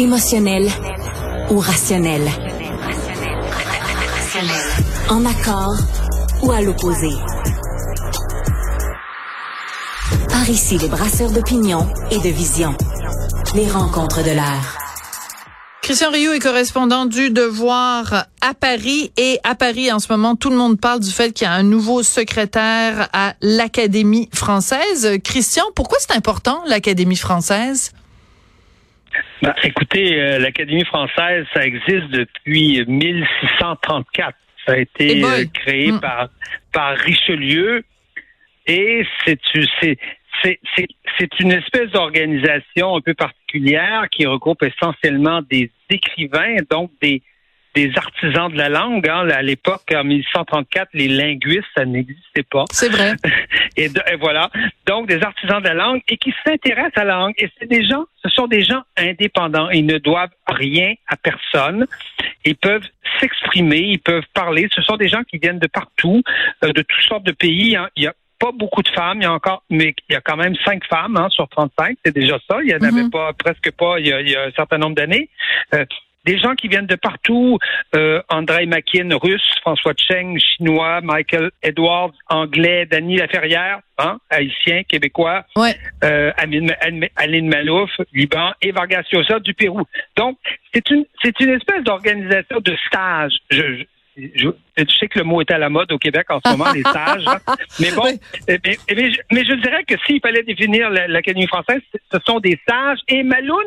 Émotionnel ou rationnel? En accord ou à l'opposé? Par ici, les brasseurs d'opinion et de vision. Les rencontres de l'air. Christian Rioux est correspondant du Devoir à Paris et à Paris en ce moment tout le monde parle du fait qu'il y a un nouveau secrétaire à l'Académie française. Christian, pourquoi c'est important l'Académie française? Bah, écoutez, euh, l'Académie française, ça existe depuis 1634. Ça a été euh, créé mm. par par Richelieu et c'est c'est c'est une espèce d'organisation un peu particulière qui regroupe essentiellement des écrivains, donc des des artisans de la langue. Hein. À l'époque, en 1834, les linguistes, ça n'existait pas. C'est vrai. et, voilà. Donc, des artisans de la langue et qui s'intéressent à la langue. Et c'est des gens, ce sont des gens indépendants. Ils ne doivent rien à personne. Ils peuvent s'exprimer, ils peuvent parler. Ce sont des gens qui viennent de partout, euh, de toutes sortes de pays. Hein. Il y a pas beaucoup de femmes, il y a encore, mais il y a quand même cinq femmes hein, sur 35, c'est déjà ça. Il y en avait mm-hmm. pas, presque pas, il y a, un certain nombre d'années. Euh, des gens qui viennent de partout, euh, André Makin, russe, François Cheng, chinois, Michael Edwards, anglais, Danny Laferrière, hein, haïtien, québécois, ouais. euh, Aline Malouf, Liban, et Vargas Llosa du Pérou. Donc, c'est une, c'est une espèce d'organisation de stage. Je, je, sais que le mot est à la mode au Québec en ce moment, les stages. Mais bon, mais, mais, je, dirais que s'il fallait définir l'Académie française, ce sont des stages. Et Maloun,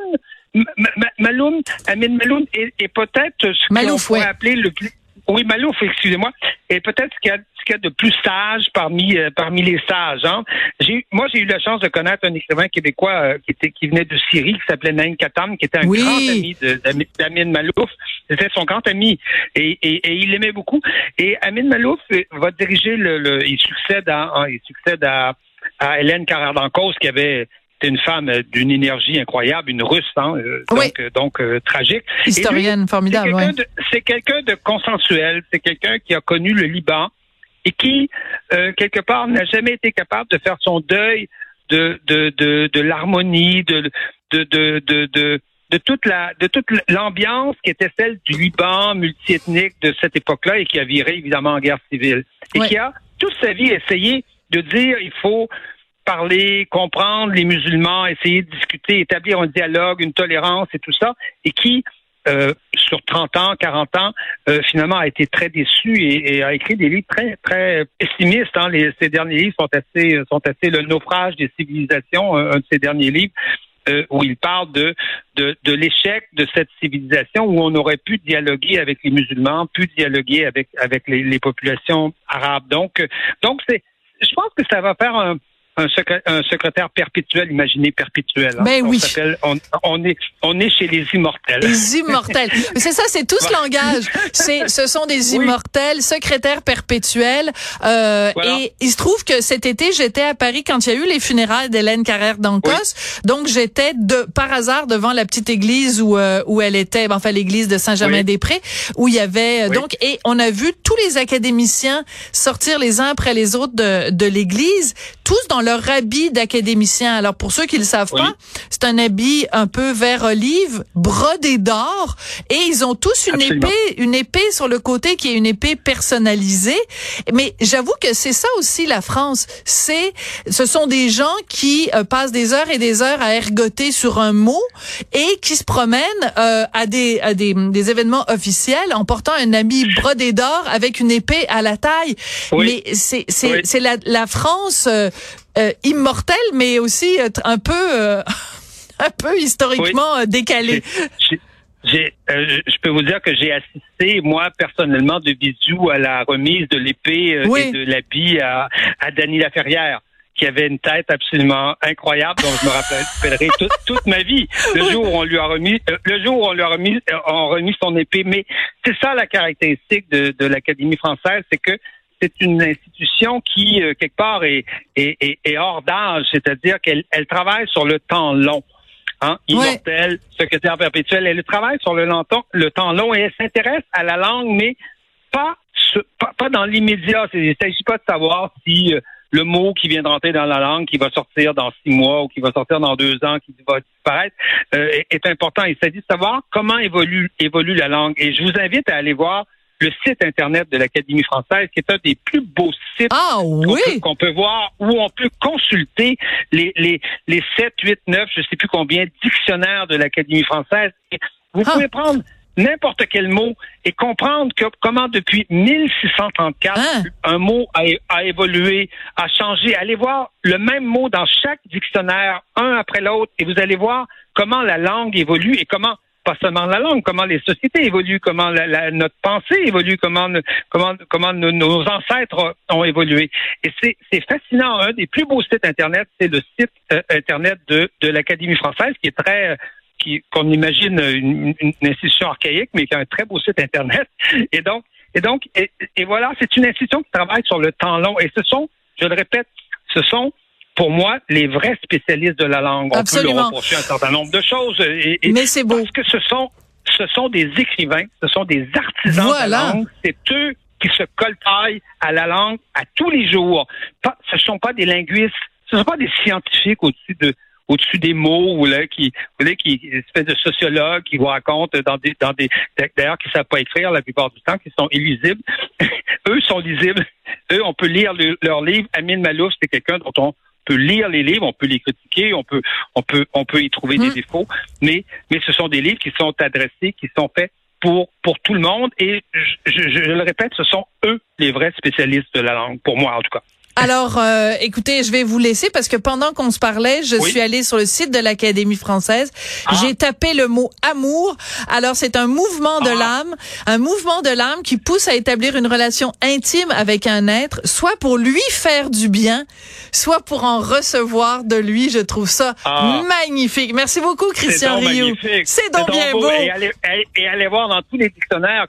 Maloum, Amin Maloum est, peut-être ce qu'on pourrait appeler le plus. Oui, Malouf, excusez-moi, est peut-être ce qu'il y, a de plus sage parmi euh, parmi les sages. Hein. J'ai, moi, j'ai eu la chance de connaître un écrivain québécois euh, qui était qui venait de Syrie, qui s'appelait Nain Katam, qui était un grand ami d'Amin Malouf. C'était son grand ami et, et, et il l'aimait beaucoup. Et Amin Malouf va diriger le, le il succède à, il succède à à Hélène Carrère d'Encausse qui avait une femme d'une énergie incroyable, une russe, hein, euh, donc, euh, donc euh, tragique. Historienne formidable. C'est quelqu'un de, consensuel, c'est quelqu'un qui a connu le Liban et qui, quelque part, n'a jamais été capable de faire son deuil de, de, de, de l'harmonie, de, de, de, de, de toute la de toute l'ambiance qui était celle du Liban multiethnique de cette époque-là et qui a viré évidemment en guerre civile et qui a toute sa vie essayé de dire il faut parler, comprendre les musulmans, essayer de discuter, établir un dialogue, une tolérance et tout ça, et qui, euh, sur 30 ans, 40 ans, euh, finalement a été très déçu et, a écrit des livres très, très pessimistes. Hein. Les, ces derniers livres sont assez, sont assez le naufrage des civilisations, un, de ces derniers livres. Euh, où il parle de, de, de l'échec de cette civilisation où on aurait pu dialoguer avec les musulmans, pu dialoguer avec avec les, les populations arabes. Donc donc c'est je pense que ça va faire un, un, secrétaire perpétuel, imaginé perpétuel. Hein. Ben on oui. On, on, est, on est chez les immortels. Les immortels. c'est ça, c'est tout ce langage. C'est, ce sont des immortels, secrétaires perpétuels. Euh, Et il se trouve que cet été, j'étais à Paris quand il y a eu les funérailles d'Hélène Carrère d'Ancos. Donc j'étais de par hasard devant la petite église où euh, où elle était, enfin l'église de Saint-Germain-des-Prés, où il y avait euh, donc et on a vu tous les académiciens sortir les uns après les autres de de l'église, tous dans leur habit d'académicien. Alors pour ceux qui le savent pas, c'est un habit un peu vert olive, brodé d'or, et ils ont tous une épée, une épée sur le côté qui est une épée personnalisée. Mais j'avoue que c'est ça aussi la France. C'est, ce sont des gens qui euh, passent des heures et des heures à ergoter sur un mot et qui se promènent euh, à des à des, des événements officiels en portant un habit brodé d'or avec une épée à la taille. Mais c'est c'est c'est la, la France euh, euh, immortel, mais aussi euh, un peu, euh, un peu historiquement décalé. J'ai, je peux vous dire que j'ai assisté moi personnellement de bisous à la remise de l'épée et de l'habit à, à Dany Laferrière qui avait une tête absolument incroyable dont je me rappellerai toute, toute ma vie. Le jour où on lui a remis, le jour où on lui a remis, on remis son épée. Mais c'est ça la caractéristique de, de l'Académie française, c'est que c'est une institution qui, euh, quelque part, est, est, est, hors d'âge, c'est-à-dire qu'elle elle travaille sur le temps long. Hein? Immortel, secrétaire perpétuel, elle travaille sur le, le temps long et elle s'intéresse à la langue, mais pas, pas, dans l'immédiat. Il ne s'agit pas de savoir si euh, le mot qui vient de rentrer dans la langue, qui va sortir dans six mois ou qui va sortir dans deux ans, qui va disparaître, euh, est important. Il s'agit de savoir comment évolue, évolue la langue. Et je vous invite à aller voir le site Internet de l'Académie française, qui est un des plus beaux sites ah, oui? qu'on peut, voir, où on peut consulter les, les, les 7, 8, 9, je sais plus combien, dictionnaires de l'Académie française. vous ah. pouvez prendre n'importe quel mot et comprendre que, comment depuis 1634, hein? un mot a, a, évolué, a changé. Allez voir le même mot dans chaque dictionnaire, un après l'autre, et vous allez voir comment la langue évolue et comment pas seulement la langue, comment les sociétés évoluent, comment la, notre pensée évolue, comment comment comment nos, ancêtres ont évolué. Et c'est fascinant. Un des plus beaux sites internet, c'est le site euh, internet de de l'Académie française, qui est très qu'on imagine une, institution archaïque, mais qui a un très beau site Internet. Et donc, et donc, et, voilà, c'est une institution qui travaille sur le temps long. Et ce sont, je le répète, ce sont pour moi, les vrais spécialistes de la langue. On peut leur reprocher un certain nombre de choses. Et, Mais c'est beau. Parce que ce sont, ce sont des écrivains, ce sont des artisans de la langue. C'est eux qui se coltaillent à la langue à tous les jours. ce ne sont pas des linguistes, ce ne sont pas des scientifiques au-dessus de, au-dessus des mots ou là qui vous voyez qui espèce de sociologue qui vous raconte dans des dans des d'ailleurs qui savent pas écrire la plupart du temps qui sont illisibles eux sont lisibles eux on peut lire leurs livres Amine Malouf c'est quelqu'un dont on peut lire les livres, on peut les critiquer, on peut on peut on peut y trouver des hmm. défauts, mais mais ce sont des livres qui sont adressés, qui sont faits pour pour tout le monde et je, je le répète, ce sont eux les vrais spécialistes de la langue pour moi en tout cas. Alors, euh, écoutez, je vais vous laisser parce que pendant qu'on se parlait, je suis allée sur le site de l'Académie française. Ah. J'ai tapé le mot amour. Alors, c'est un mouvement de ah. l'âme, un mouvement de l'âme qui pousse à établir une relation intime avec un être, soit pour lui faire du bien, soit pour en recevoir de lui. Je trouve ça ah. magnifique. Merci beaucoup, Christian Rioux. C'est donc, bien beau. Et, allez, et allez voir dans tous les dictionnaires